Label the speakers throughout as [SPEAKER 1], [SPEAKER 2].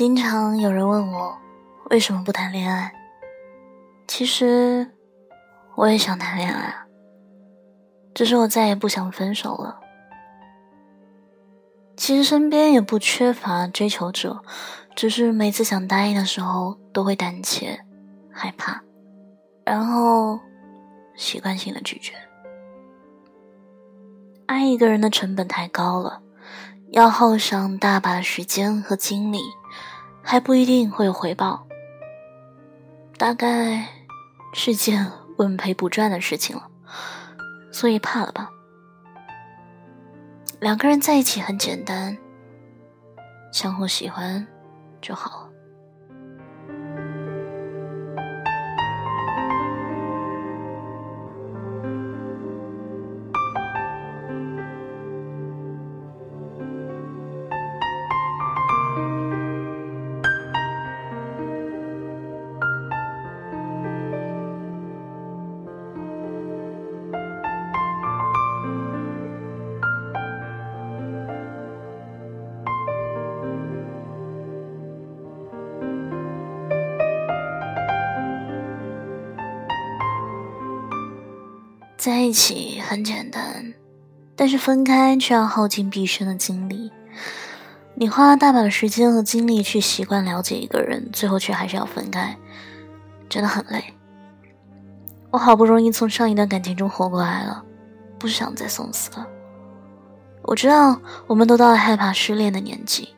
[SPEAKER 1] 经常有人问我为什么不谈恋爱，其实我也想谈恋爱，只是我再也不想分手了。其实身边也不缺乏追求者，只是每次想答应的时候都会胆怯、害怕，然后习惯性的拒绝。爱一个人的成本太高了，要耗上大把的时间和精力。还不一定会有回报，大概是件 稳赔不赚的事情了，所以怕了吧？两个人在一起很简单，相互喜欢就好了。一起很简单，但是分开却要耗尽毕生的精力。你花了大把的时间和精力去习惯了解一个人，最后却还是要分开，真的很累。我好不容易从上一段感情中活过来了，不想再送死了。我知道，我们都到了害怕失恋的年纪。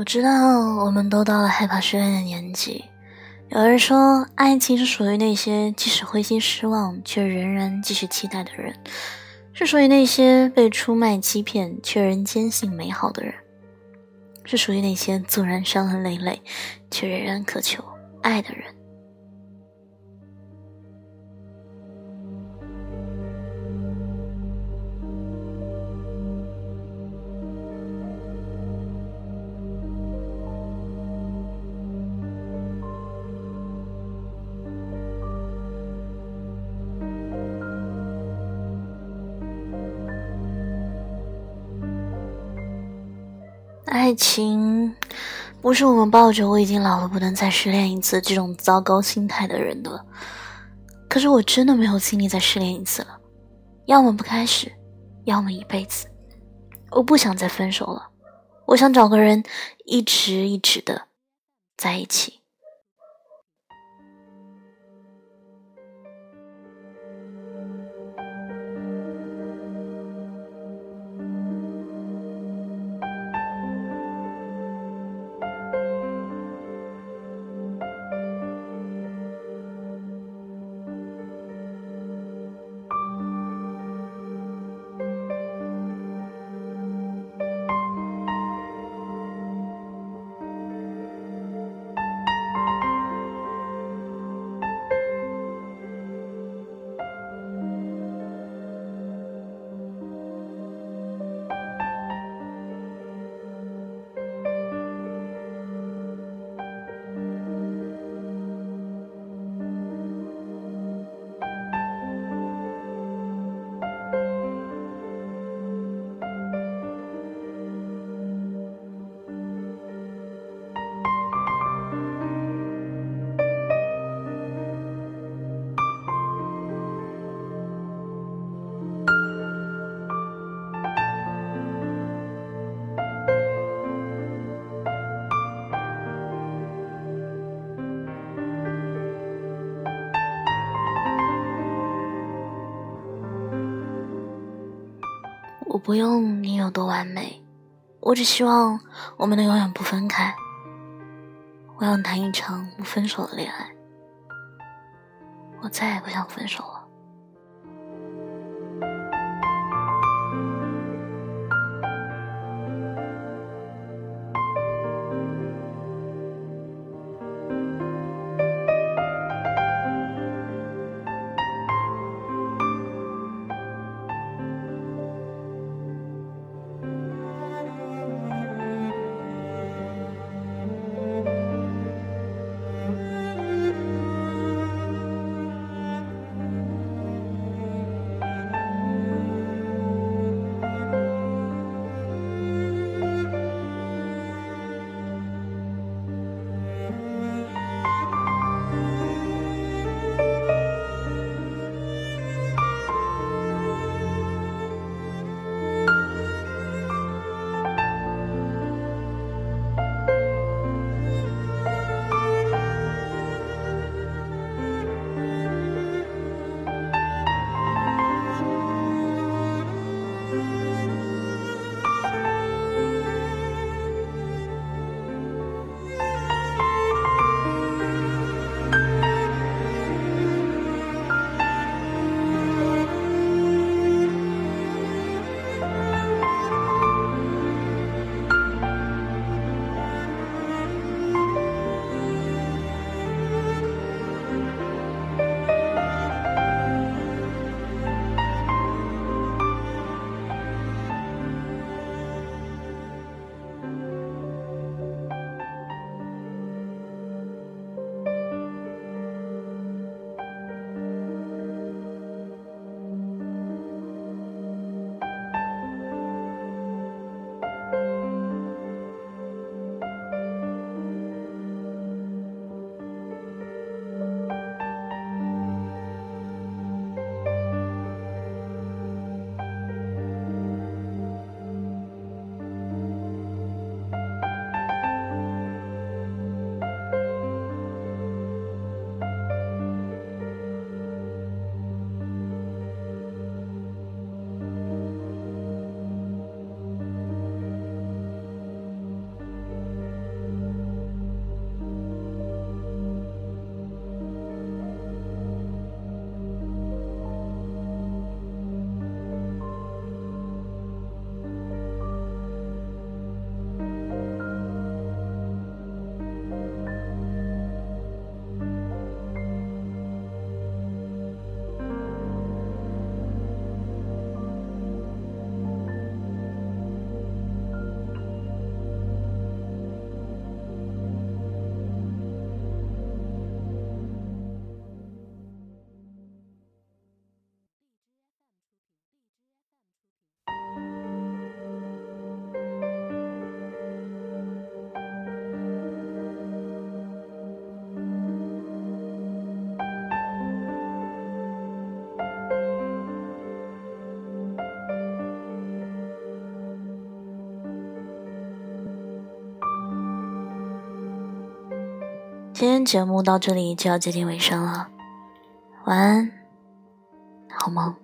[SPEAKER 1] 我知道，我们都到了害怕失恋的年纪。有人说，爱情是属于那些即使灰心失望却仍然继续期待的人，是属于那些被出卖欺骗却仍坚信美好的人，是属于那些纵然伤痕累累却仍然渴求爱的人。爱情不是我们抱着我已经老了不能再失恋一次这种糟糕心态的人的。可是我真的没有精力再失恋一次了，要么不开始，要么一辈子。我不想再分手了，我想找个人一直一直的在一起。我不用你有多完美，我只希望我们能永远不分开。我要谈一场不分手的恋爱，我再也不想分手。今天节目到这里就要接近尾声了，晚安，好梦。